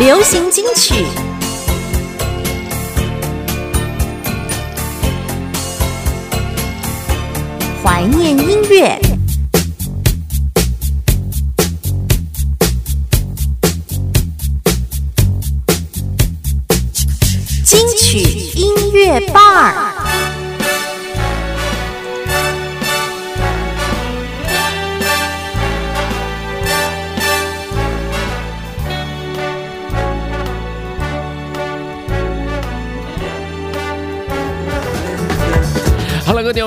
流行金曲。怀念音乐，金曲音乐伴儿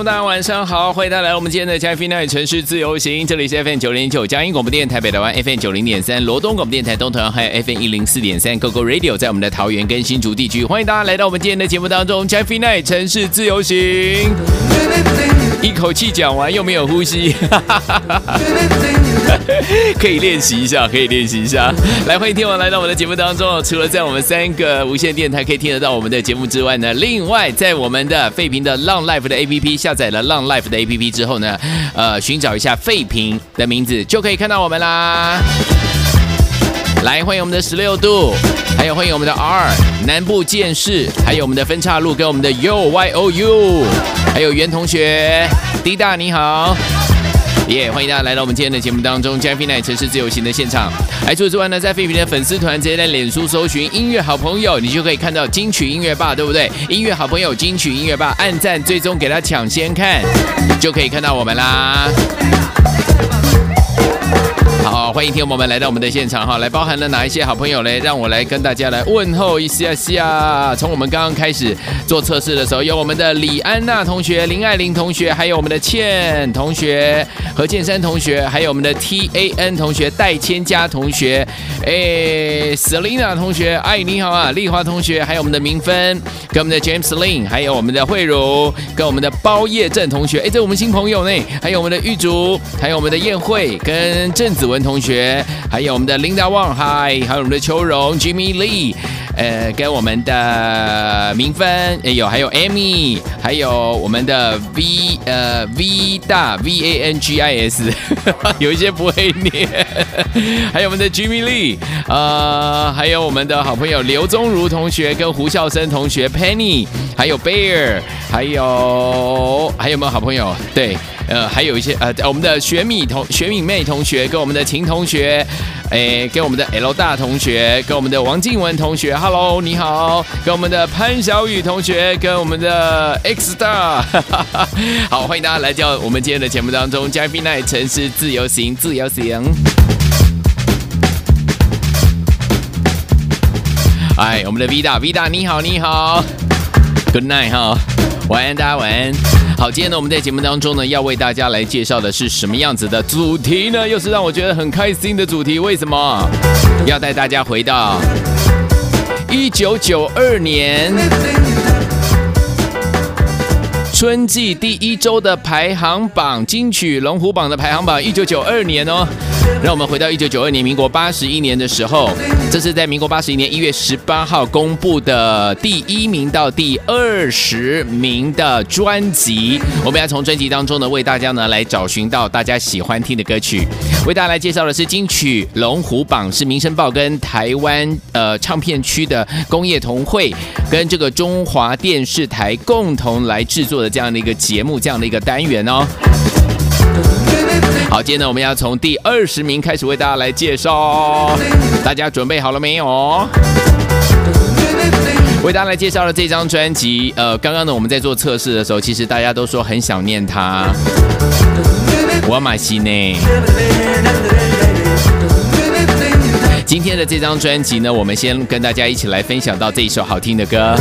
大家晚上好，欢迎大家来到我们今天的《加菲奈城市自由行》，这里是 FM 九零九嘉音广播电台北台湾 FM 九零点三罗东广播电台东屯还有 FM 一零四点三 GoGo Radio，在我们的桃园跟新竹地区，欢迎大家来到我们今天的节目当中，《加菲奈城市自由行》，一口气讲完又没有呼吸，可以练习一下，可以练习一下。来，欢迎听众来到我们的节目当中，除了在我们三个无线电台可以听得到我们的节目之外呢，另外在我们的废屏的浪 Life 的 APP。下载了浪 Life 的 APP 之后呢，呃，寻找一下废品的名字就可以看到我们啦。来，欢迎我们的十六度，还有欢迎我们的 R 南部剑士，还有我们的分岔路跟我们的 U Y O U，还有袁同学滴大你好。耶！欢迎大家来到我们今天的节目当中，加菲奈城市自由行的现场。还，除此之外呢，在废品的粉丝团直接在脸书搜寻“音乐好朋友”，你就可以看到金曲音乐霸，对不对？音乐好朋友金曲音乐霸，按赞最终给他抢先看，就可以看到我们啦。好，欢迎听众朋友们来到我们的现场哈，来包含了哪一些好朋友嘞？让我来跟大家来问候一下下。从我们刚刚开始做测试的时候，有我们的李安娜同学、林爱玲同学，还有我们的倩同学、何建山同学，还有我们的 T A N 同学、戴千佳同学，哎，Selina 同学，哎，你好啊，丽华同学，还有我们的明芬，跟我们的 James Lin，还有我们的慧茹，跟我们的包叶正同学，哎，这我们新朋友呢，还有我们的玉竹，还有我们的宴会跟郑子文。文同学，还有我们的 Linda Wang，嗨，还有我们的秋荣 Jimmy Lee，呃，跟我们的明芬，哎有，还有 Amy，还有我们的 V，呃 V 大 V A N G I S，有一些不会念，还有我们的 Jimmy Lee，呃，还有我们的好朋友刘宗儒同学跟胡孝生同学 Penny，还有 Bear，还有还有没有好朋友？对。呃，还有一些呃，我们的雪米同雪米妹同学，跟我们的秦同学，哎，跟我们的 L 大同学，跟我们的王静文同学，Hello，你好，跟我们的潘小雨同学，跟我们的 X 大，好，欢迎大家来到我们今天的节目当中，嘉宾奈城市自由行，自由行。哎，我们的 V 大 V 大，你好，你好，Good night 哈，晚安，大家晚安。好，今天呢，我们在节目当中呢，要为大家来介绍的是什么样子的主题呢？又是让我觉得很开心的主题。为什么？要带大家回到一九九二年春季第一周的排行榜，金曲龙虎榜的排行榜，一九九二年哦。让我们回到一九九二年，民国八十一年的时候，这是在民国八十一年一月十八号公布的第一名到第二十名的专辑。我们要从专辑当中呢，为大家呢来找寻到大家喜欢听的歌曲。为大家来介绍的是金曲龙虎榜，是民生报跟台湾呃唱片区的工业同会跟这个中华电视台共同来制作的这样的一个节目，这样的一个单元哦。好，今天呢，我们要从第二十名开始为大家来介绍，大家准备好了没有？为大家来介绍了这张专辑，呃，刚刚呢，我们在做测试的时候，其实大家都说很想念它，我买新呢。今天的这张专辑呢，我们先跟大家一起来分享到这一首好听的歌。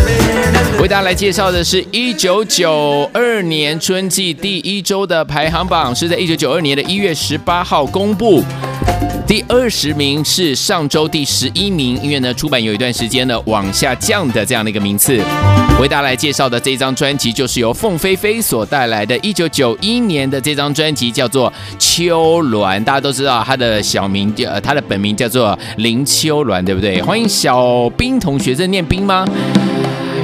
为大家来介绍的是一九九二年春季第一周的排行榜，是在一九九二年的一月十八号公布。第二十名是上周第十一名，因为呢出版有一段时间呢往下降的这样的一个名次。为大家来介绍的这张专辑，就是由凤飞飞所带来的，一九九一年的这张专辑叫做《秋鸾》，大家都知道他的小名叫他的本名叫做林秋鸾，对不对？欢迎小兵同学，在念兵吗？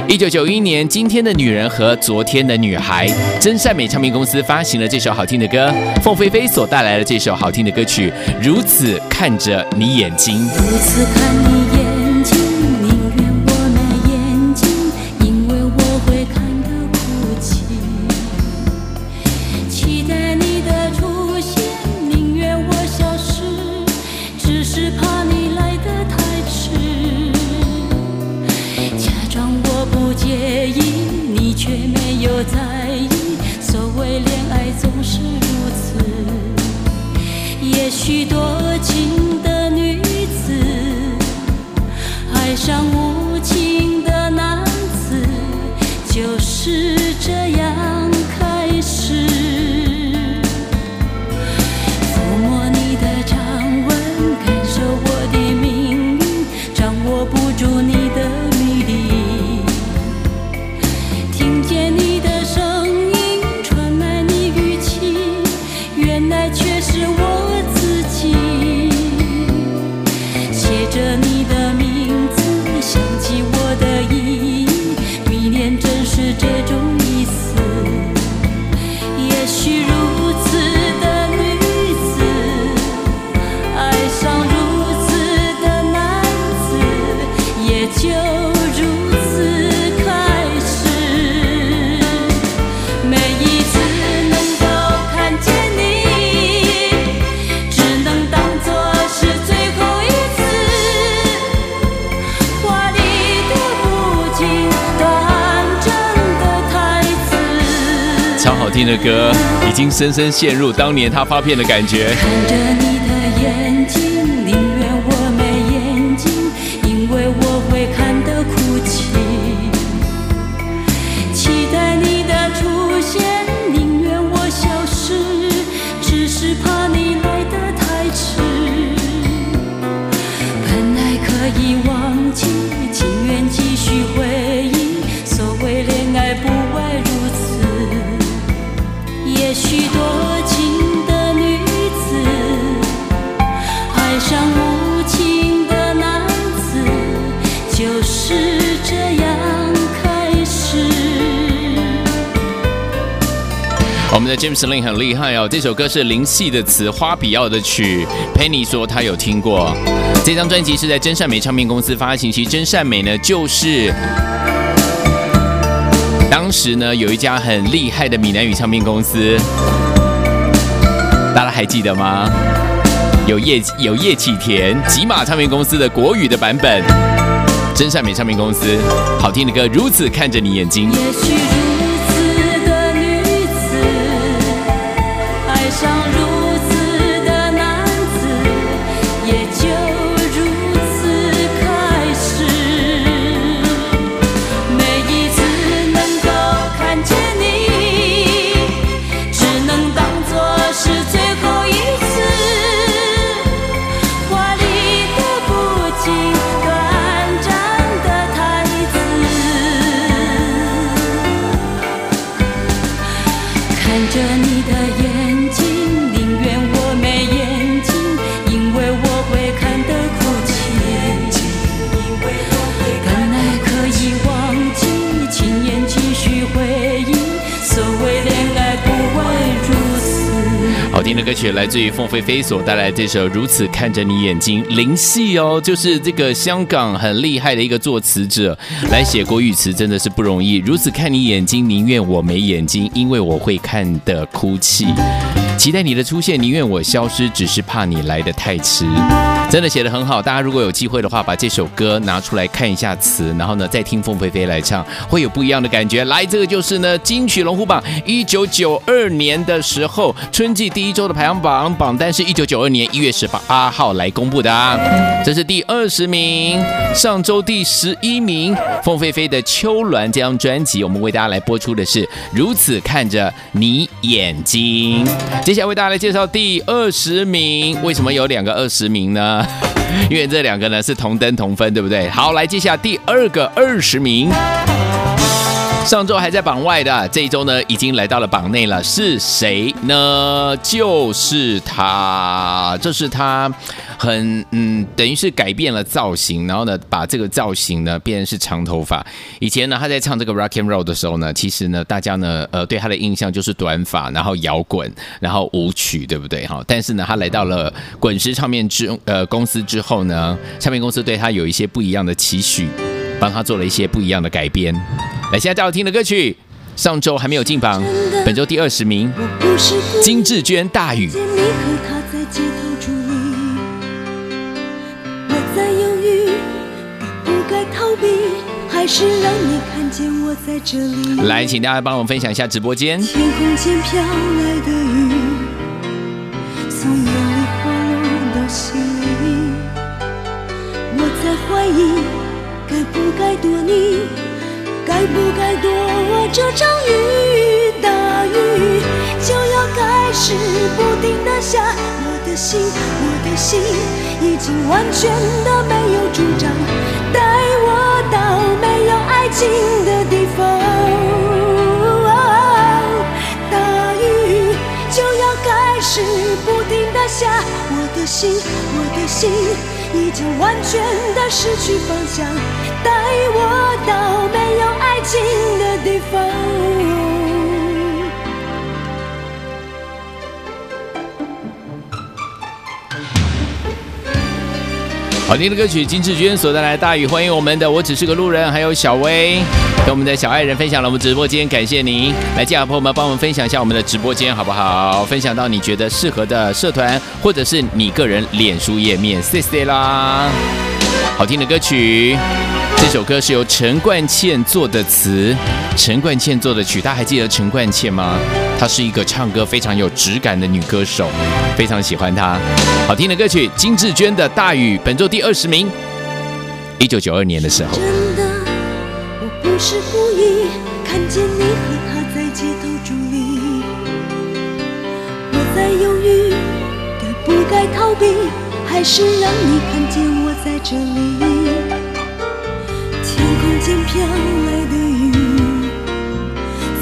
一九九一年，今天的女人和昨天的女孩，真善美唱片公司发行了这首好听的歌，凤飞飞所带来的这首好听的歌曲，如此看着你眼睛。如此看你听的歌，已经深深陷入当年他发片的感觉。的 James Lin 很厉害哦，这首歌是林夕的词，花比奥的曲。Penny 说他有听过，这张专辑是在真善美唱片公司发行。其实真善美呢，就是当时呢有一家很厉害的闽南语唱片公司，大家还记得吗？有叶有叶启田，吉马唱片公司的国语的版本，真善美唱片公司好听的歌，如此看着你眼睛。来自于凤飞飞所带来这首《如此看着你眼睛》，林夕哦，就是这个香港很厉害的一个作词者，来写国语词真的是不容易。如此看你眼睛，宁愿我没眼睛，因为我会看的哭泣。期待你的出现，宁愿我消失，只是怕你来的太迟。真的写的很好，大家如果有机会的话，把这首歌拿出来看一下词，然后呢再听凤飞飞来唱，会有不一样的感觉。来，这个就是呢金曲龙虎榜一九九二年的时候春季第一周的排行榜榜单是一九九二年一月十八号来公布的啊，这是第二十名，上周第十一名，凤飞飞的《秋鸾》这张专辑，我们为大家来播出的是《如此看着你眼睛》。接下来为大家来介绍第二十名，为什么有两个二十名呢？因为这两个呢是同登同分，对不对？好，来接下第二个二十名。上周还在榜外的，这一周呢已经来到了榜内了，是谁呢？就是他，这是他很嗯，等于是改变了造型，然后呢把这个造型呢变成是长头发。以前呢他在唱这个 Rock and Roll 的时候呢，其实呢大家呢呃对他的印象就是短发，然后摇滚，然后舞曲，对不对哈？但是呢他来到了滚石唱片之呃公司之后呢，唱片公司对他有一些不一样的期许。帮他做了一些不一样的改编。来，现在大家听的歌曲，上周还没有进榜，本周第二十名，金志娟《大雨》。是让你看见我在这里。来，请大家帮我分享一下直播间。天空间飘来的雨，从眼里滑落到心里。我在怀疑，该不该躲你，该不该躲这场雨？大雨就要开始不停的下，心，我的心已经完全的没有主张，带我到没有爱情的地方。大雨就要开始不停的下，我的心，我的心已经完全的失去方向，带我到没有爱情的地方。好听的歌曲，金志娟所带来的大雨，欢迎我们的我只是个路人，还有小薇跟我们的小爱人分享了我们直播间，感谢您。来，接下来朋友们帮我们分享一下我们的直播间好不好？分享到你觉得适合的社团，或者是你个人脸书页面，谢谢啦。好听的歌曲。这首歌是由陈冠茜做的词，陈冠茜做的曲。大家还记得陈冠茜吗？她是一个唱歌非常有质感的女歌手，非常喜欢她。好听的歌曲，金志娟的《大雨》，本周第二十名。一九九二年的时候。真的，我不是故意看见你和他在街头伫立，我在犹豫，该不该逃避，还是让你看见我在这里。天空间飘来的雨，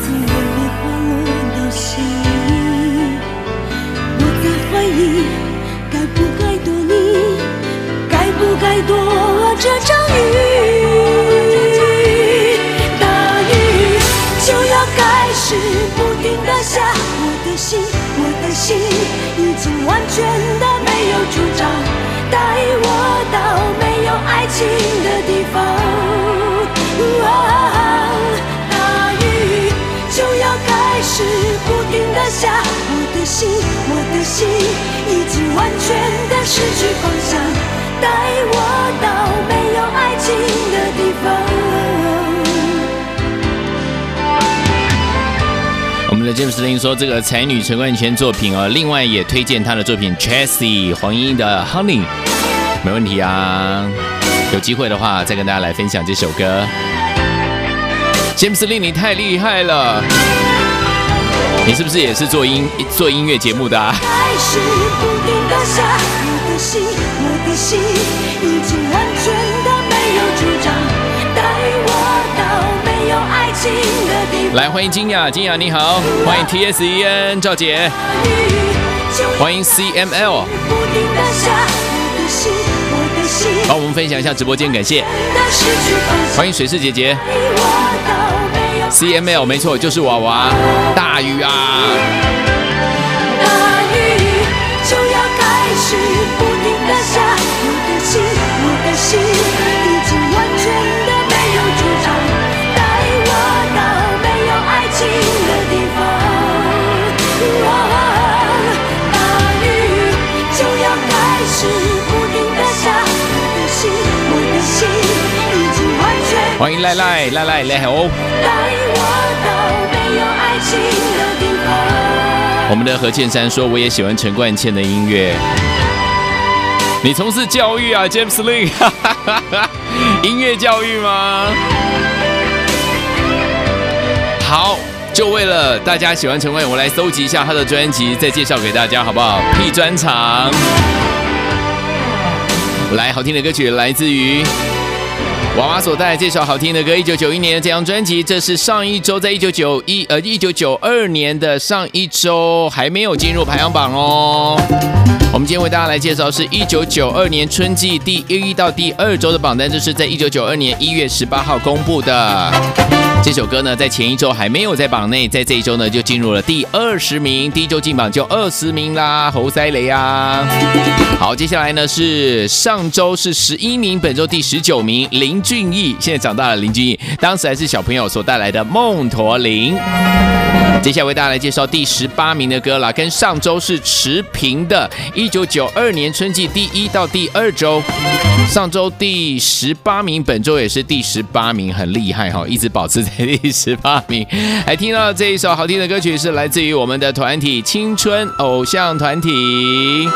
从眼里滑落到心里，我在怀疑，该不该躲你，该不该躲这场雨？大雨？就要开始不停的下，我的心，我的心已经完全的，带我到没有爱情的地方。大雨就要开始不停的下，我的心，我的心已经完全的失去方向，带我到没有爱情的地方。的 James 林说，这个才女陈冠泉作品哦，另外也推荐她的作品 Chasey 黄莺的 Honey，没问题啊。有机会的话，再跟大家来分享这首歌。James 林你太厉害了！你是不是也是做音做音乐节目的、啊？开始不停的下，我的心，我的心已经完全的没有主张，带我到没有爱情。来，欢迎金雅，金雅你好，欢迎 T S E N 赵姐，欢迎 C M L，不停的下，我的心，我的心帮我们分享一下直播间，感谢，欢迎水氏姐姐。C M L，没错，就是娃娃大雨啊，欢迎赖赖赖赖赖哦，带我到没有爱情的地方。我们的何倩珊说，我也喜欢陈冠茜的音乐。你从事教育啊，James Lin，音乐教育吗？好，就为了大家喜欢陈冠茜，我来搜集一下他的专辑，再介绍给大家，好不好？P 专场，来，好听的歌曲来自于娃娃所带来这首好听的歌，一九九一年的这张专辑，这是上一周在一九九一呃一九九二年的上一周还没有进入排行榜哦。我们今天为大家来介绍是一九九二年春季第一到第二周的榜单，这是在一九九二年一月十八号公布的。这首歌呢，在前一周还没有在榜内，在这一周呢就进入了第二十名，第一周进榜就二十名啦，侯塞雷啊。好，接下来呢是上周是十一名，本周第十九名林俊逸，现在长大了林俊逸，当时还是小朋友所带来的《梦驼铃》。接下来为大家来介绍第十八名的歌啦，跟上周是持平的，一九九二年春季第一到第二周，上周第十八名，本周也是第十八名，很厉害哈、一直保持在第十八名。还听到这一首好听的歌曲，是来自于我们的团体青春偶像团体。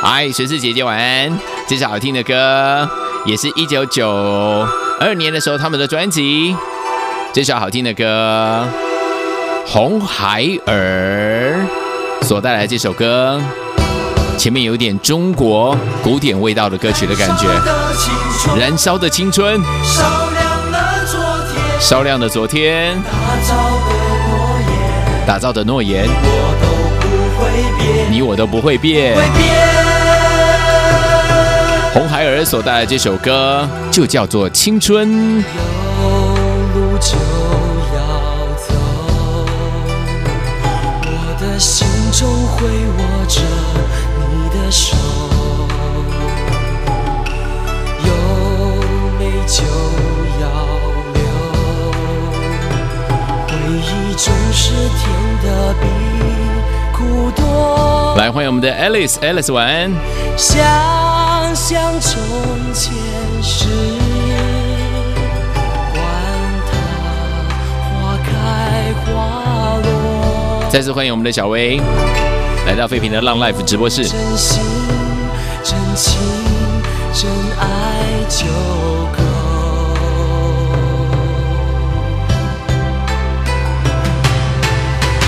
嗨，水是姐姐晚安。这首好听的歌，也是一九九二年的时候他们的专辑。这首好听的歌，红孩儿所带来这首歌，前面有点中国古典味道的歌曲的感觉。燃烧的青春，烧亮的昨天，打造的诺言，打造的诺言，我都不会变，你我都不会变。红孩儿所带来这首歌就叫做《青春》。我的心中会握着你的手，来欢迎我们的 Alice，Alice 晚安。想想从前事，管它花开花落。再次欢迎我们的小薇，来到废品的浪 Life 直播室。真心、真情、真爱就够。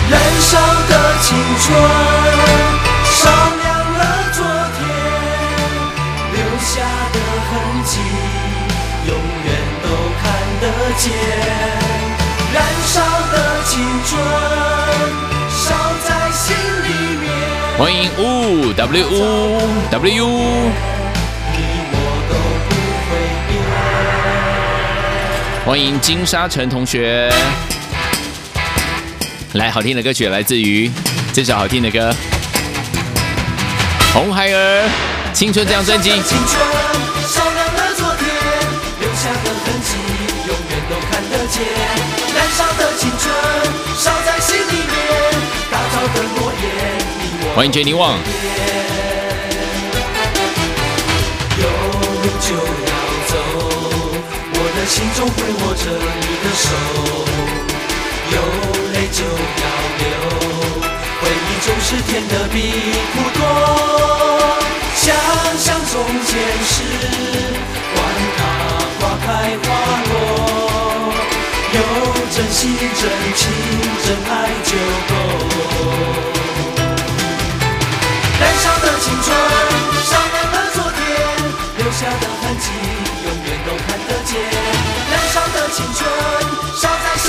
燃烧的青春，烧亮了昨天，留下的痕迹，永远都看得见。燃烧的青春，烧在心里面。欢迎呜 w w 你我都不会变。欢迎金沙城同学。来，好听的歌曲来自于这首好听的歌，《红孩儿青春》这张专辑。燃烧的青春烧在心里面，打造的诺言，欢迎 Jenny Wang。有路就要走，我的心中会握着你的手。有泪就要流，回忆总是甜的比苦多。想想从前事，管它花开花落，有真心真情真爱就够。燃烧的青春，烧亮了昨天，留下的痕迹永远都看得见。燃烧的青春，烧在心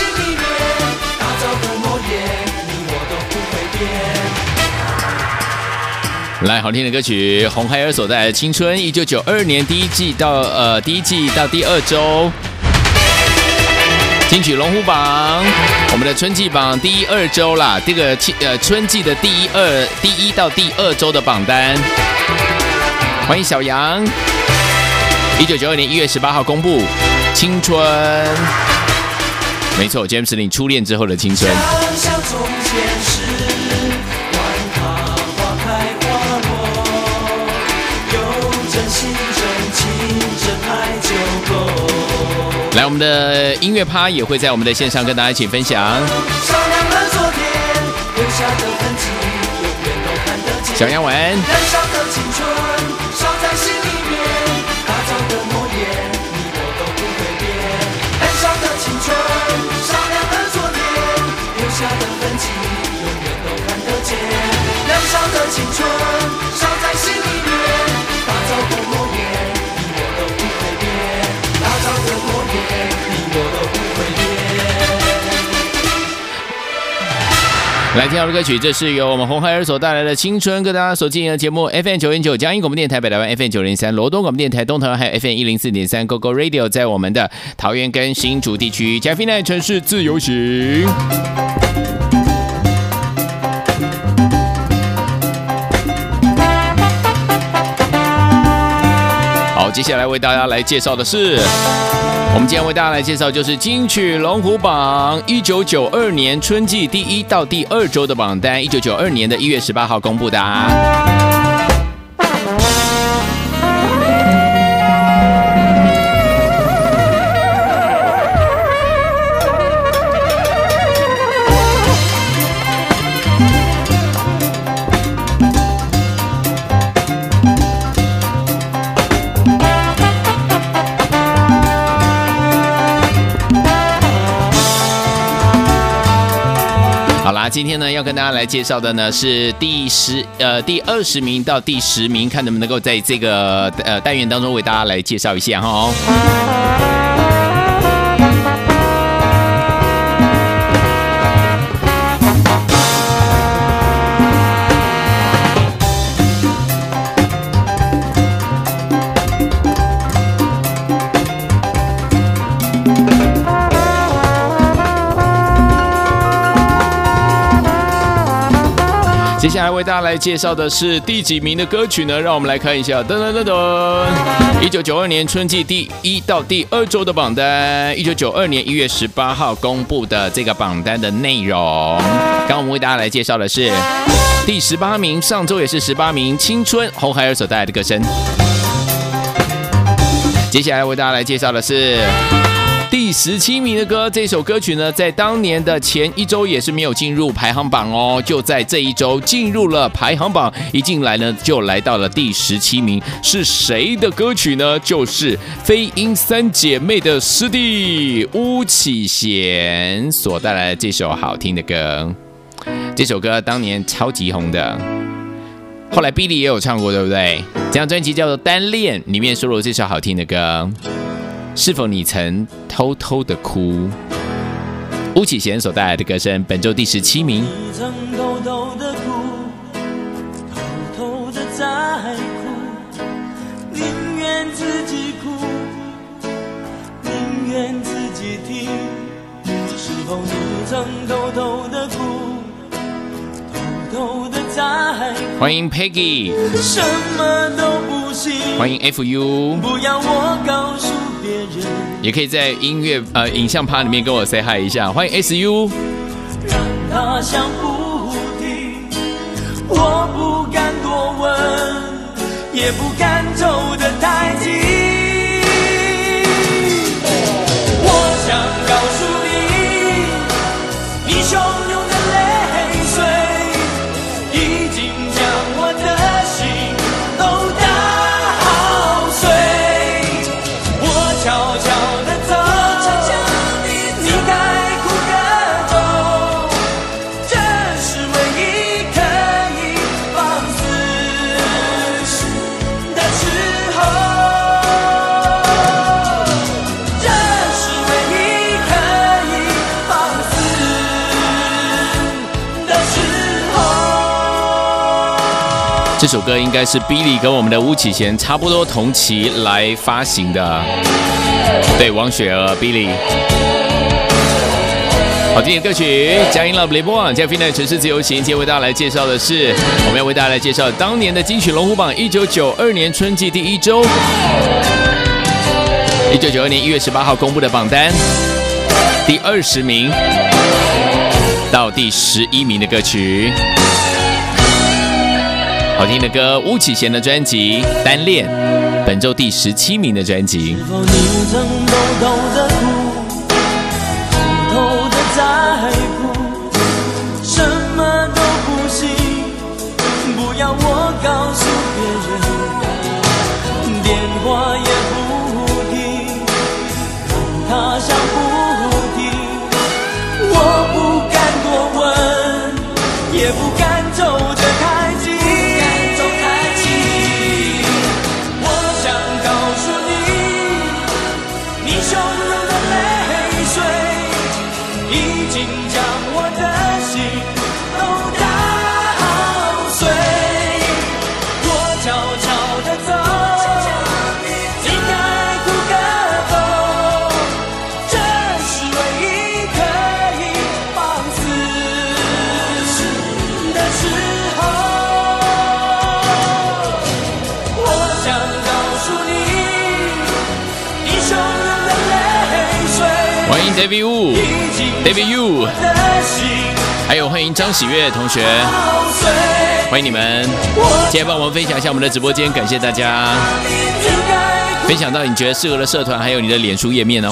来，好听的歌曲，《红孩儿》所带来的青春，一九九二年第一季到呃第一季到第二周，金曲龙虎榜，我们的春季榜第二周啦，这个呃春季的第一二第一到第二周的榜单，欢迎小杨，一九九二年一月十八号公布青春，没错，今天是你初恋之后的青春。来，我们的音乐趴也会在我们的线上跟大家一起分享。烧亮了昨天，留下的痕迹，永远都看得见。小杨晚安。来听到的歌曲，这是由我们红孩儿所带来的青春，跟大家所进行的节目 FM 九点九江阴广播电台北台湾 FM 九零三罗东广播电台东台湾还有 FM 一零四点三 GO GO Radio，在我们的桃园跟新竹地区加菲奈城市自由行。接下来为大家来介绍的是，我们今天为大家来介绍就是金曲龙虎榜一九九二年春季第一到第二周的榜单，一九九二年的一月十八号公布的、啊。今天呢要跟大家来介绍的呢是第十呃第二十名到第十名，看能不能够在这个呃单元当中为大家来介绍一下哈、哦。接下来为大家来介绍的是第几名的歌曲呢？让我们来看一下，噔噔噔噔，一九九二年春季第一到第二周的榜单，一九九二年一月十八号公布的这个榜单的内容。刚刚我们为大家来介绍的是第十八名，上周也是十八名，青春红孩儿所带来的歌声。接下来为大家来介绍的是。第十七名的歌，这首歌曲呢，在当年的前一周也是没有进入排行榜哦，就在这一周进入了排行榜，一进来呢就来到了第十七名，是谁的歌曲呢？就是飞鹰三姐妹的师弟巫启贤所带来的这首好听的歌。这首歌当年超级红的，后来 Billy 也有唱过，对不对？这张专辑叫做《单恋》，里面收录这首好听的歌。是否你曾偷偷的哭？巫启贤所带来的歌声，本周第十七名。你曾偷偷的哭，偷偷的在哭，宁愿自己哭，宁愿自己听。是否你曾偷偷的哭，偷偷的在哭？欢迎 Peggy，什么都不行，欢迎 FU，不要我告诉也可以在音乐呃影像趴里面跟我 say hi 一下。欢迎 SU，让他想不停。我不敢多问，也不敢走得首歌应该是 Billy 跟我们的巫启贤差不多同期来发行的。对，王雪儿 Billy。好听的歌曲，佳音 Love 雷波网加 f i n 城市自由行，今天为大家来介绍的是，我们要为大家来介绍当年的金曲龙虎榜一九九二年春季第一周，一九九二年一月十八号公布的榜单，第二十名到第十一名的歌曲。好听的歌，巫启贤的专辑《单恋》，本周第十七名的专辑。是否你曾偷偷的哭，偷偷的在乎，什么都不行，不要我告诉别人，电话也 Baby Wu，Baby You，还有欢迎张喜悦同学，欢迎你们！今天帮我们分享一下我们的直播间，感谢大家分享到你觉得适合的社团，还有你的脸书页面哦。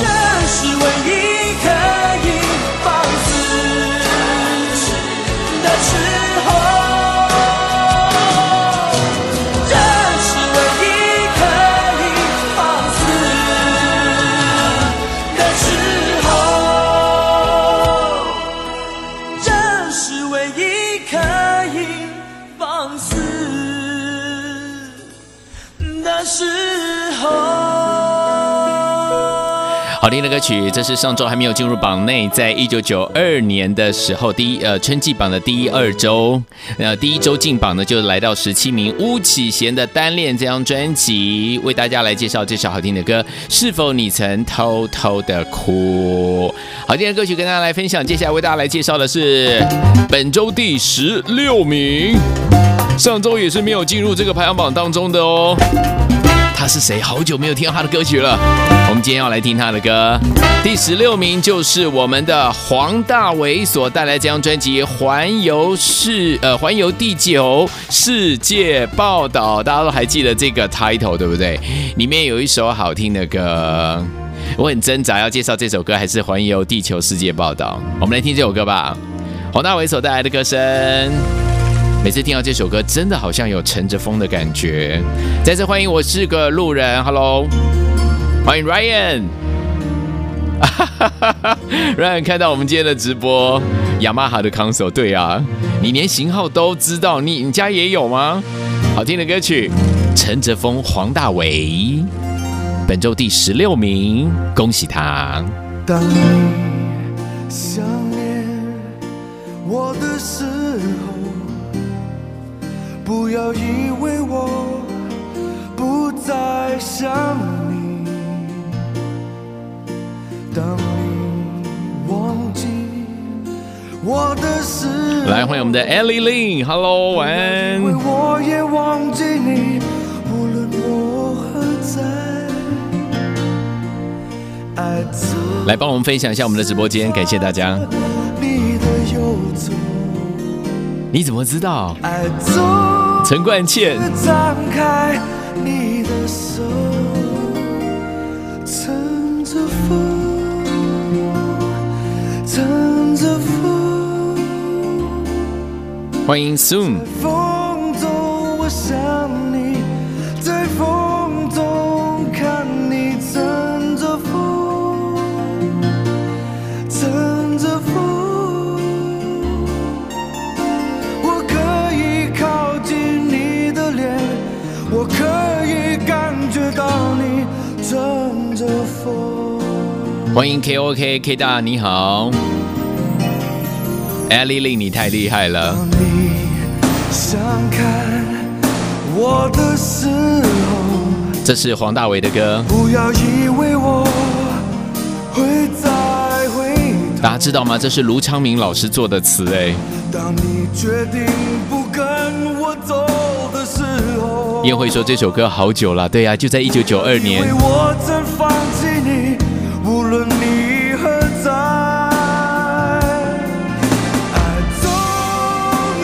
好听的歌曲，这是上周还没有进入榜内，在一九九二年的时候，第一呃春季榜的第一二周，呃第一周进榜呢就来到十七名，巫启贤的《单恋》这张专辑，为大家来介绍这首好听的歌，《是否你曾偷偷的哭》。好听的歌曲跟大家来分享，接下来为大家来介绍的是本周第十六名，上周也是没有进入这个排行榜当中的哦。他是谁？好久没有听到他的歌曲了。我们今天要来听他的歌，第十六名就是我们的黄大炜所带来这张专辑《环游世呃环游地球世界报道》，大家都还记得这个 title 对不对？里面有一首好听的歌，我很挣扎要介绍这首歌还是《环游地球世界报道》。我们来听这首歌吧，黄大炜所带来的歌声。每次听到这首歌，真的好像有乘着风的感觉。再次欢迎，我是个路人，Hello，欢迎 Ryan。Ryan 看到我们今天的直播，雅马哈的 console，对啊，你连型号都知道，你你家也有吗？好听的歌曲，乘着风，黄大炜，本周第十六名，恭喜他。当你想念我的时，不要以为我不再想你。当你忘记我的时候，来，欢迎我们的 Ellie Lin，Hello，晚安。我也忘记你，无论我何在，爱走来帮我们分享一下我们的直播间，感谢大家。你的游走，你怎么知道？爱走。陈冠茜，张开你的手，乘着风，乘着风，欢迎 Soon。风中我想你，乘着风。欢迎 KOK K 大，你好。Ellie Lin，你太厉害了。你想看我的时候，这是黄大炜的歌，不要以为我会再回头。大家知道吗？这是卢昌明老师做的词哎。当你决定不，宴会说这首歌好久了，对呀、就在一九九二年。我曾放弃你，无论你何在。爱总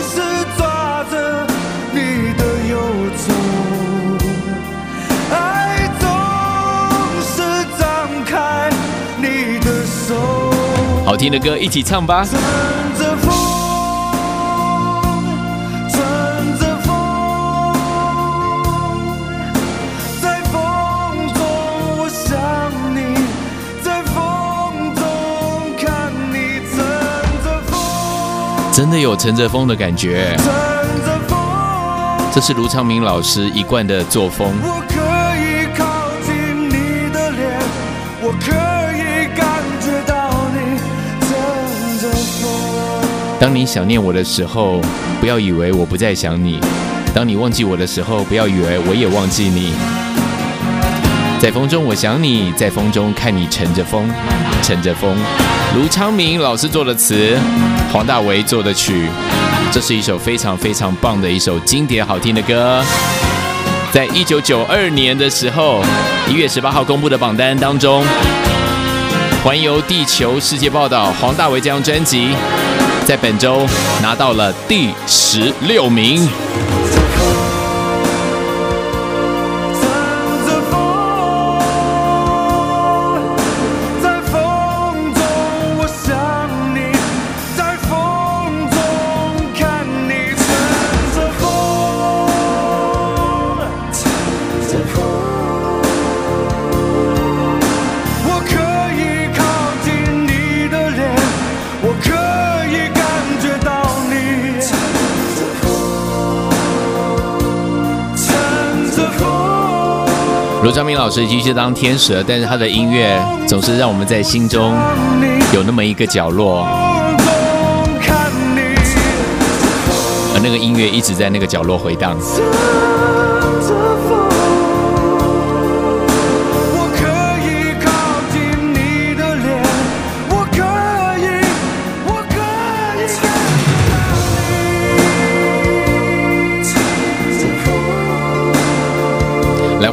是抓着你的爱总是张开你的手。好听的歌一起唱吧。有乘着风的感觉。这是卢昌明老师一贯的作风。我可以靠近你的脸，我可以感觉到你乘着风。当你想念我的时候，不要以为我不再想你；当你忘记我的时候，不要以为我也忘记你。在风中我想你，在风中看你乘着风，乘着风。卢昌明老师作的词，黄大炜作的曲，这是一首非常非常棒的一首经典好听的歌。在一九九二年的时候，一月十八号公布的榜单当中，《环游地球世界报道》黄大炜这张专辑，在本周拿到了第十六名。老师其实当天使，但是他的音乐总是让我们在心中有那么一个角落，而那个音乐一直在那个角落回荡。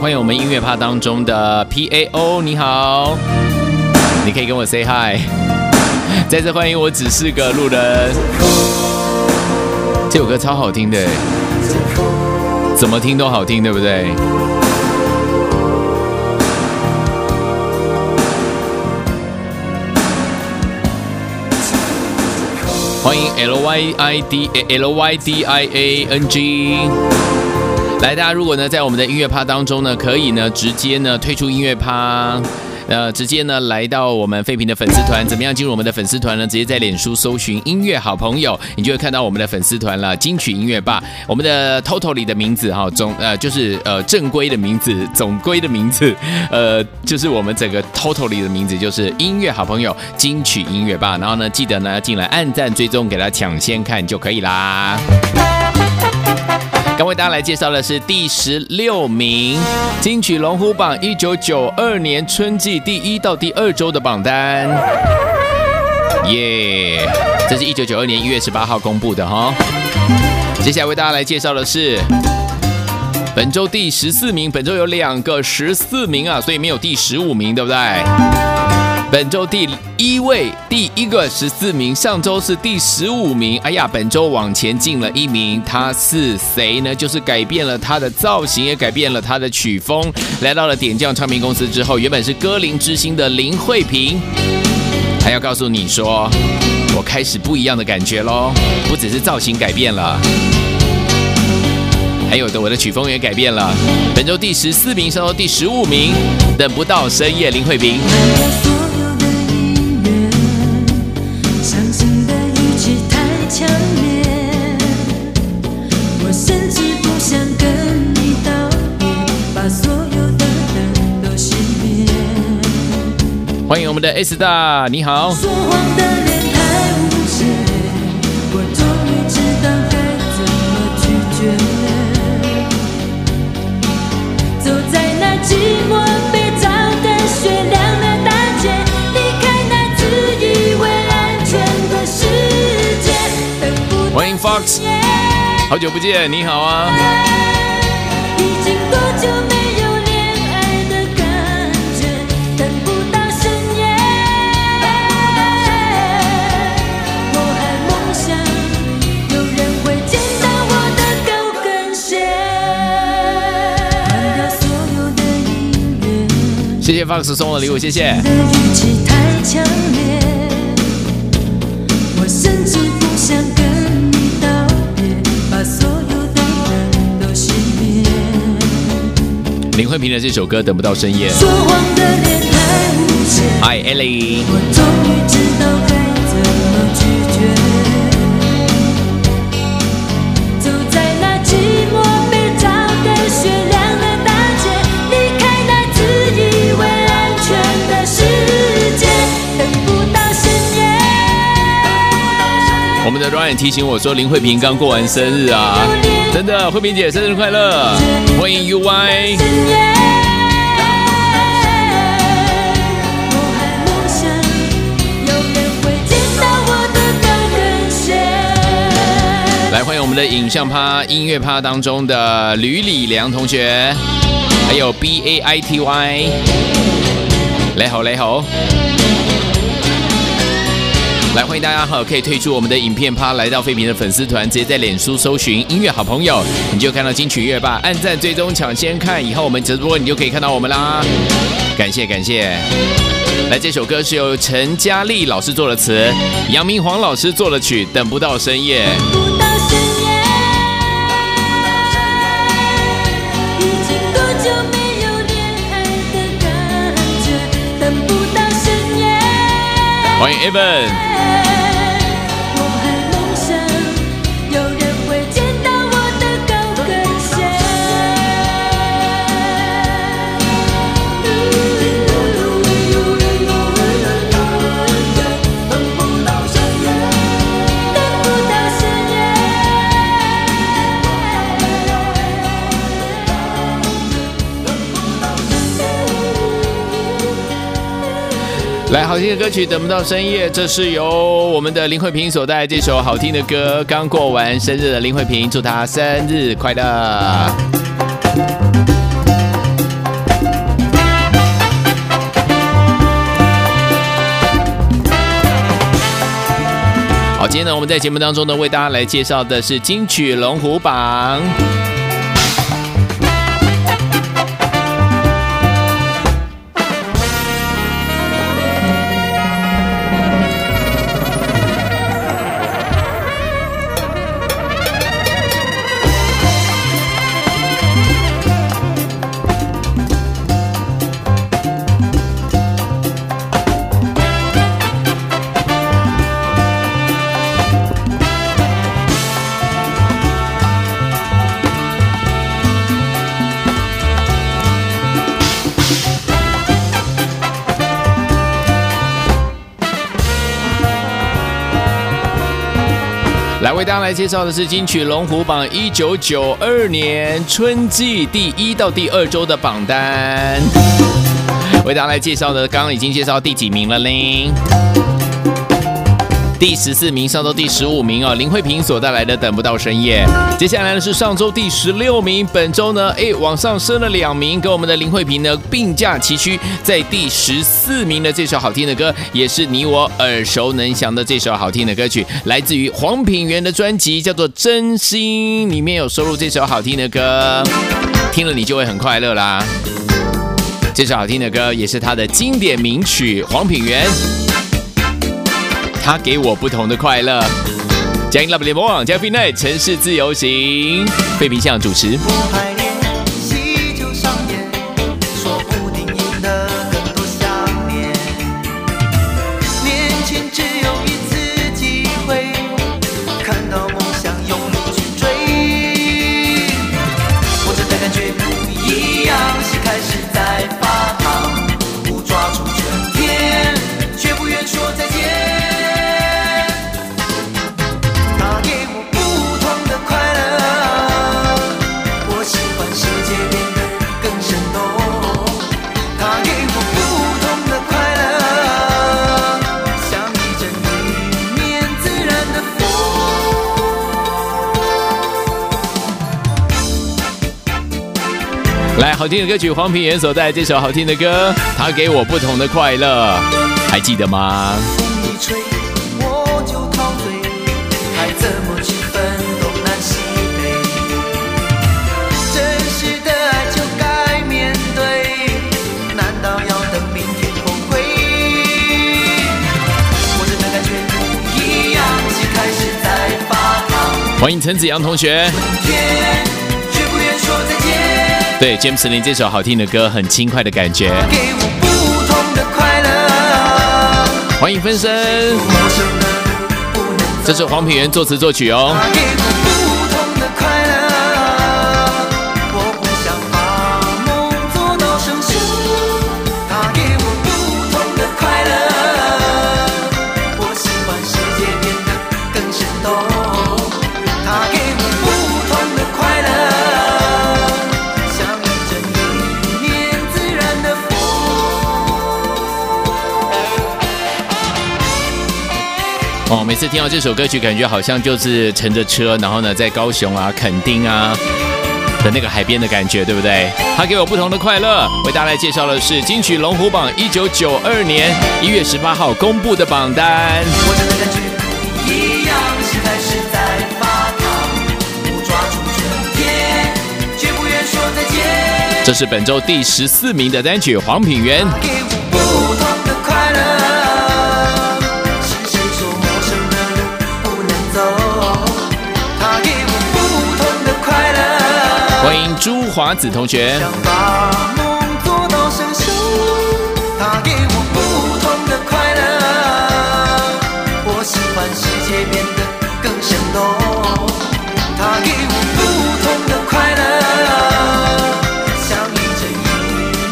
欢迎我们音乐趴当中的 P A O，你好，你可以跟我 say hi。再次欢迎我只是个路人。这首歌超好听的，怎么听都好听，对不对？欢迎 L Y I D L Y D I A N G。来，大家如果呢在我们的音乐趴当中呢，可以呢直接呢退出音乐趴。呃，直接呢来到我们废品的粉丝团，怎么样进入我们的粉丝团呢？直接在脸书搜寻“音乐好朋友”，你就会看到我们的粉丝团了。金曲音乐吧，我们的 Totally 的名字哈，总呃就是呃正规的名字，总归的名字，呃就是我们整个 Totally 的名字就是音乐好朋友金曲音乐吧。然后呢，记得呢进来按赞追踪，给他抢先看就可以啦。刚为大家来介绍的是第十六名金曲龙虎榜一九九二年春季第一到第二周的榜单，耶！这是一九九二年一月十八号公布的哈。接下来为大家来介绍的是本周第十四名，本周有两个十四名啊，所以没有第十五名，对不对？本周第一位，第一个十四名，上周是第十五名。哎呀，本周往前进了一名，他是谁呢？就是改变了他的造型，也改变了他的曲风，来到了点将唱片公司之后，原本是歌林之星的林慧萍，还要告诉你说，我开始不一样的感觉喽，不只是造型改变了。还有的，我的曲风也改变了。本周第十四名，上周第十五名，等不到深夜，林慧萍。欢迎我们的 S 大，你好。说谎的脸太无邪，我终于知道该怎么拒绝。走在那寂寞被照得雪亮的大街，离开那自以为安全的世界，等不到欢迎 Fox，好久不见，你好啊。已经多久没谢谢 Fox 送的礼物，谢谢。林慧萍的这首歌《等不到深夜》。说谎的脸太无邪，Hi Ellie，的 Ryan 提醒我说林慧萍刚过完生日啊，真的，慧萍姐生日快乐！欢迎 UY，来欢迎我们的影像趴、音乐趴当中的吕礼良同学，还有 B A I T Y，你好你好。来，欢迎大家好，可以退出我们的影片趴，来到废品的粉丝团，直接在脸书搜寻“音乐好朋友”，你就看到金曲乐霸，按赞追踪抢先看，以后我们直播你就可以看到我们啦。感谢感谢。来，这首歌是由陈嘉丽老师作的词，杨明煌老师作的曲，《等不到深夜》。不到深夜，已经多久没有恋爱的感觉？等不到深夜，欢迎 Evan。来，好听的歌曲等不到深夜，这是由我们的林慧萍所带来这首好听的歌。刚过完生日的林慧萍，祝她生日快乐！好，今天呢，我们在节目当中呢，为大家来介绍的是金曲龙虎榜。来为大家来介绍的是金曲龙虎榜一九九二年春季第一到第二周的榜单。为大家来介绍的，刚刚已经介绍第几名了嘞？第十四名上周第十五名哦，林慧萍所带来的《等不到深夜》。接下来呢是上周第十六名，本周呢哎往上升了两名，跟我们的林慧萍呢并驾齐驱，在第十四名的这首好听的歌，也是你我耳熟能详的这首好听的歌曲，来自于黄品源的专辑，叫做《真心》，里面有收录这首好听的歌，听了你就会很快乐啦。这首好听的歌也是他的经典名曲，黄品源。他给我不同的快乐。嘉音 Love 联盟网加 f i Night 城市自由行，费平相主持。来，好听的歌曲，黄品源所带来这首好听的歌，他给我不同的快乐，还记得吗？风一吹，我就陶醉，还怎么去分东南西北？真实的爱就该面对，难道要等明天崩溃？我真的感觉不一样，心开始在发烫，欢迎陈子阳同学。天却不愿说再见。对，James 林这首好听的歌，很轻快的感觉。给我不同的快乐，欢迎分身。这是黄品源作词作曲哦。哦，每次听到这首歌曲，感觉好像就是乘着车，然后呢，在高雄啊、垦丁啊的那个海边的感觉，对不对？它给我不同的快乐。为大家来介绍的是金曲龙虎榜一九九二年一月十八号公布的榜单。我真的感觉不一样，心开始在发烫，不抓住春天，绝不愿说再见。这是本周第十四名的单曲黄品源。华子同学。想把梦做到生锈。他给我不同的快乐，我喜欢世界变得更生动。他给我不同的快乐，像一阵迎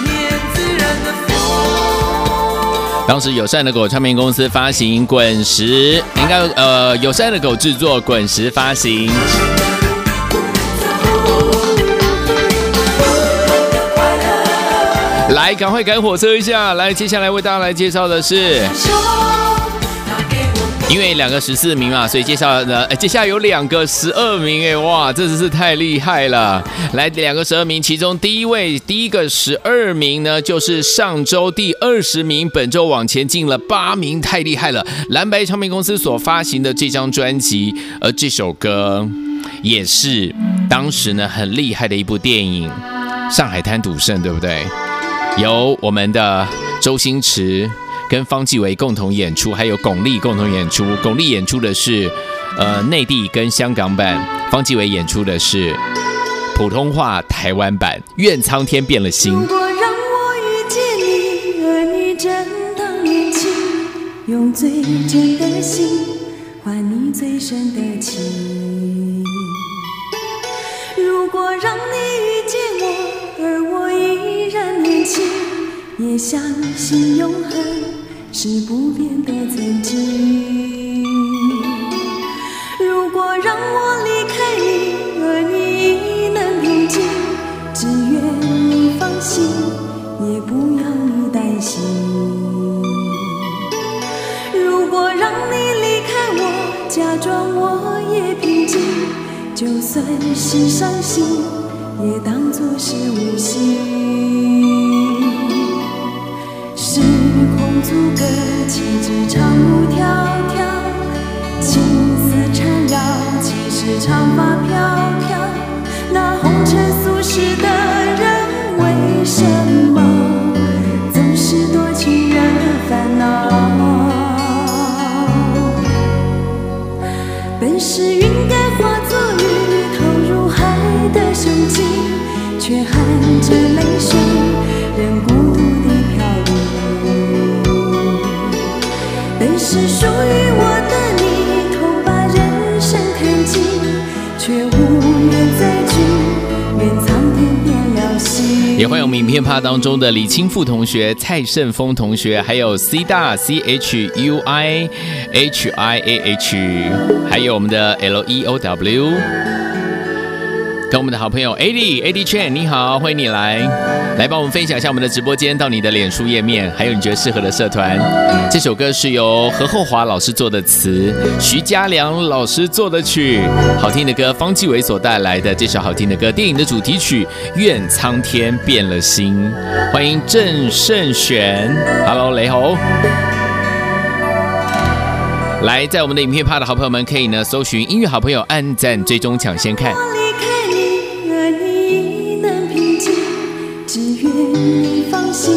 面自然的风。当时友善的狗唱片公司发行《滚石》，应该呃友善的狗制作《滚石》发行。来，赶快赶火车一下！来，接下来为大家来介绍的是。因为两个十四名嘛，所以介绍呢，呃接下来有两个十二名，哎，哇，这真是太厉害了！来，两个十二名，其中第一位，第一个十二名呢，就是上周第二十名，本周往前进了八名，太厉害了！蓝白唱片公司所发行的这张专辑，而这首歌也是当时呢很厉害的一部电影《上海滩赌圣》，对不对？由我们的周星驰。跟方季韦共同演出，还有巩俐共同演出。巩俐演出的是呃内地跟香港版，方季韦演出的是普通话台湾版。愿苍天变了心。如果让我遇见你，而你正当年轻，用最真的心换你最深的情。如果让你遇见我，而我依然年轻，也相信永恒是不变的曾经。如果让我离开你，而你亦能平静，只愿你放心，也不要你担心。如果让你离开我，假装我也平静，就算是伤心，也当作是无心。时空阻隔，岂止长路迢迢，情丝缠绕，岂是长发飘飘？也欢迎我们影片趴当中的李清富同学、蔡胜峰同学，还有 C 大 C H U I H I A H，还有我们的 L E O W。我们的好朋友 AD AD Chan，你好，欢迎你来，来帮我们分享一下我们的直播间到你的脸书页面，还有你觉得适合的社团。这首歌是由何厚华老师做的词，徐嘉良老师做的曲，好听的歌，方季韦所带来的这首好听的歌，电影的主题曲《愿苍天变了心》。欢迎郑胜璇，Hello 雷猴。来，在我们的影片趴的好朋友们，可以呢搜寻音乐好朋友，按赞、追踪、抢先看。你放心，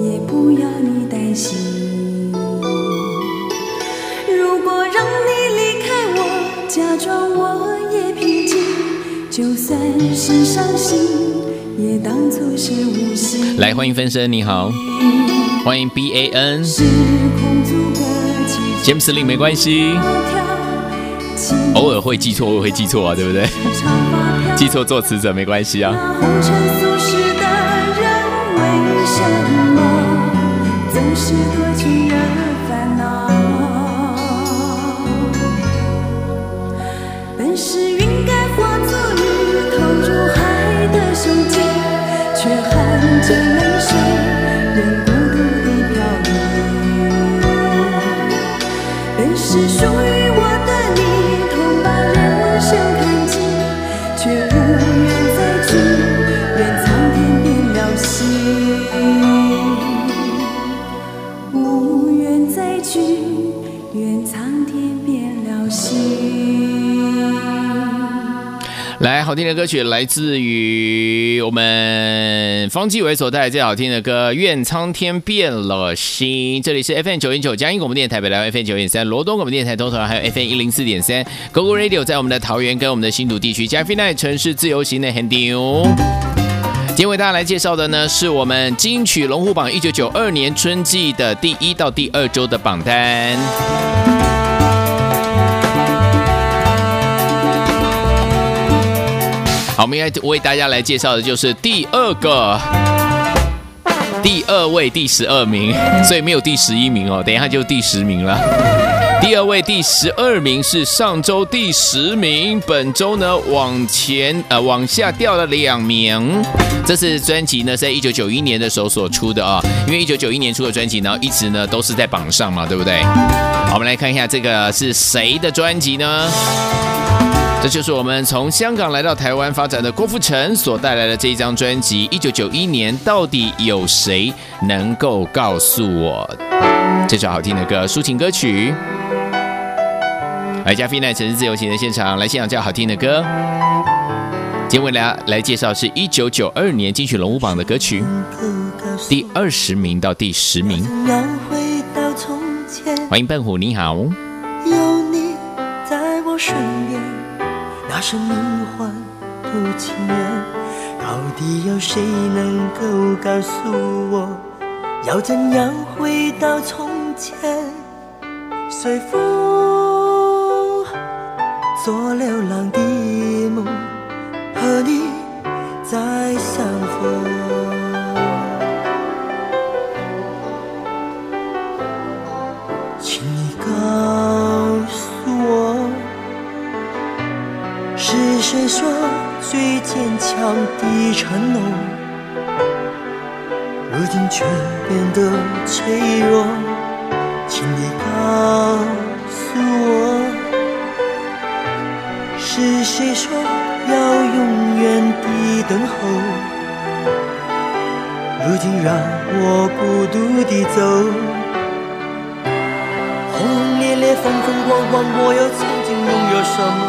也不要你担心。如果让你离开我，假装我也平静，就算是伤心，也当作是无心。来，欢迎分身，你好，欢迎 B A N 时空阻隔，其詹姆斯林，没关系，偶尔会记错，偶尔会记错啊，对不对？记错作词者没关系啊。为什么总是多情人烦恼？本是云该化作雨，投入海的胸襟，却含着泪水，任孤独地飘零。本是属于来，好听的歌曲来自于我们方季韦所带来最好听的歌《愿苍天变了心》。这里是 FM 九点九嘉音广播电台北来 FM 九点三罗东广播电台东头还有 FM 一零四点三 GoGo Radio 在我们的桃园跟我们的新竹地区加菲奈城市自由行的 Handy 哦。今天为大家来介绍的呢，是我们金曲龙虎榜一九九二年春季的第一到第二周的榜单。好，我们要为大家来介绍的就是第二个。第二位第十二名，所以没有第十一名哦，等一下就第十名了。第二位第十二名是上周第十名，本周呢往前呃往下掉了两名。这次专辑呢是在一九九一年的时候所出的啊，因为一九九一年出的专辑，然后一直呢都是在榜上嘛，对不对？好，我们来看一下这个是谁的专辑呢？这就是我们从香港来到台湾发展的郭富城所带来的这一张专辑。一九九一年，到底有谁能够告诉我？这首好听的歌，抒情歌曲。来，加菲奈城市自由行的现场，来欣赏这好听的歌。今天为大家来介绍是一九九二年金曲龙虎榜的歌曲，第二十名到第十名。欢迎笨虎，你好。那是名唤不情愿。到底有谁能够告诉我，要怎样回到从前？随风做流浪的梦，和你再相坚强的承诺，如今却变得脆弱？请你告诉我，是谁说要永远的等候？如今让我孤独地走。轰轰烈烈，风风光光，我又曾经拥有什么？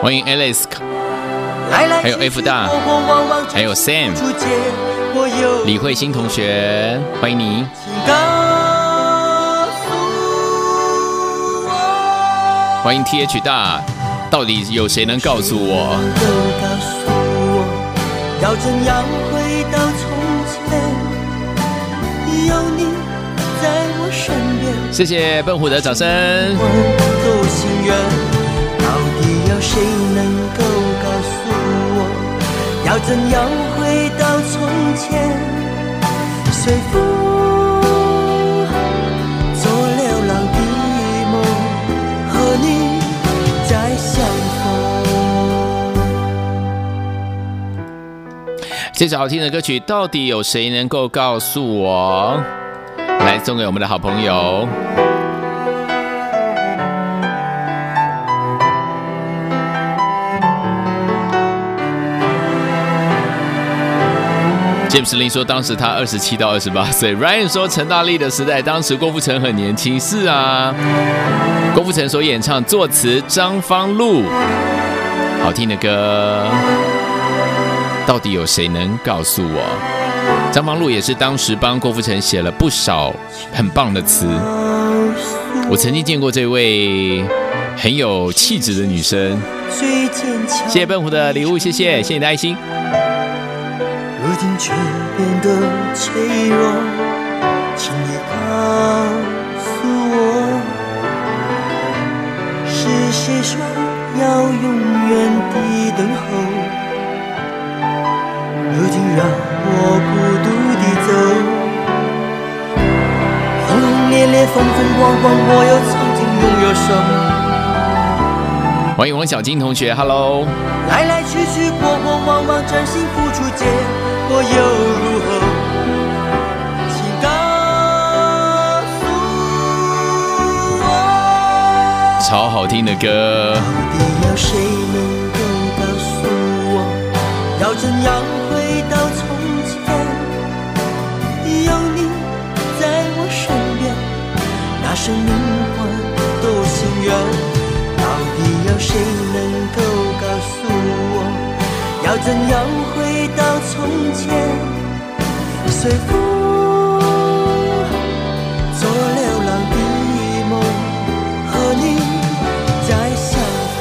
欢迎 Alice，还有 F 大还有 Sam 李慧欣同学，欢迎你。欢迎 TH 大，到底有谁能告诉我？能够告诉我，要怎样回到从前？有你在我身边。谢谢笨虎的掌声。都心愿，到底有谁要怎样回到从前？随风做流浪的梦，和你再相逢。这首好听的歌曲，到底有谁能够告诉我？来送给我们的好朋友。James 林说，当时他二十七到二十八岁。Ryan 说，陈大力的时代，当时郭富城很年轻。是啊，郭富城所演唱，作词张方路，好听的歌。到底有谁能告诉我？张方路也是当时帮郭富城写了不少很棒的词。我曾经见过这位很有气质的女生。谢谢笨虎的礼物，谢谢，谢谢你的爱心。如今却变得脆弱，请你告诉我，是谁说要永远的等候？如今让我孤独地走，轰轰烈烈，风风光光，我又曾经拥有什么？欢迎王小金同学，Hello。来来去去，过过往往，真心付出，结果又如何？请告诉我，超好听的歌，到底有谁能够告诉我，要怎样回到从前？有你在我身边，那生命换多心愿。到底有谁能够，要怎样回到从前？随风做流浪的梦，和你再相逢。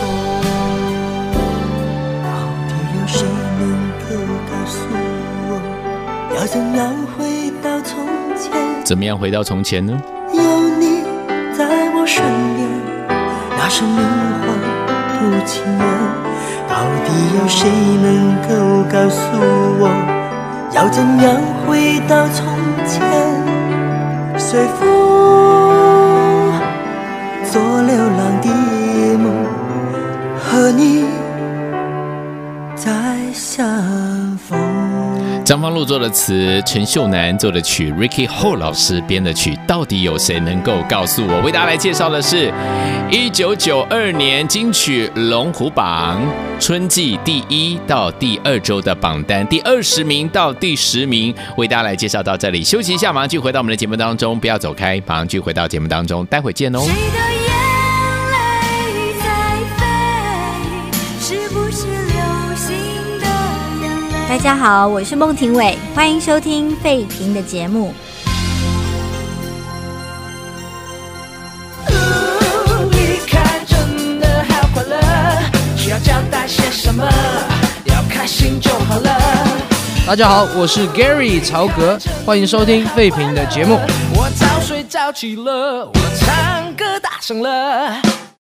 到底有谁能够告诉我，要怎样回到从前？怎么样回到从前呢？有你在我身边，那是名唤不情愿。到底有谁能够告诉我，要怎样回到从前？随风张方路做的词，陈秀楠做的曲，Ricky Ho 老师编的曲，到底有谁能够告诉我？为大家来介绍的是，一九九二年金曲龙虎榜春季第一到第二周的榜单，第二十名到第十名，为大家来介绍到这里。休息一下，马上就回到我们的节目当中，不要走开，马上就回到节目当中，待会见哦。大家好，我是孟庭苇，欢迎收听费平的节目。离开真的好快乐，需要交代些什么？要开心就好了。大家好，我是 Gary 曹格，欢迎收听费平的节目。我早睡早起了，我唱歌大声了。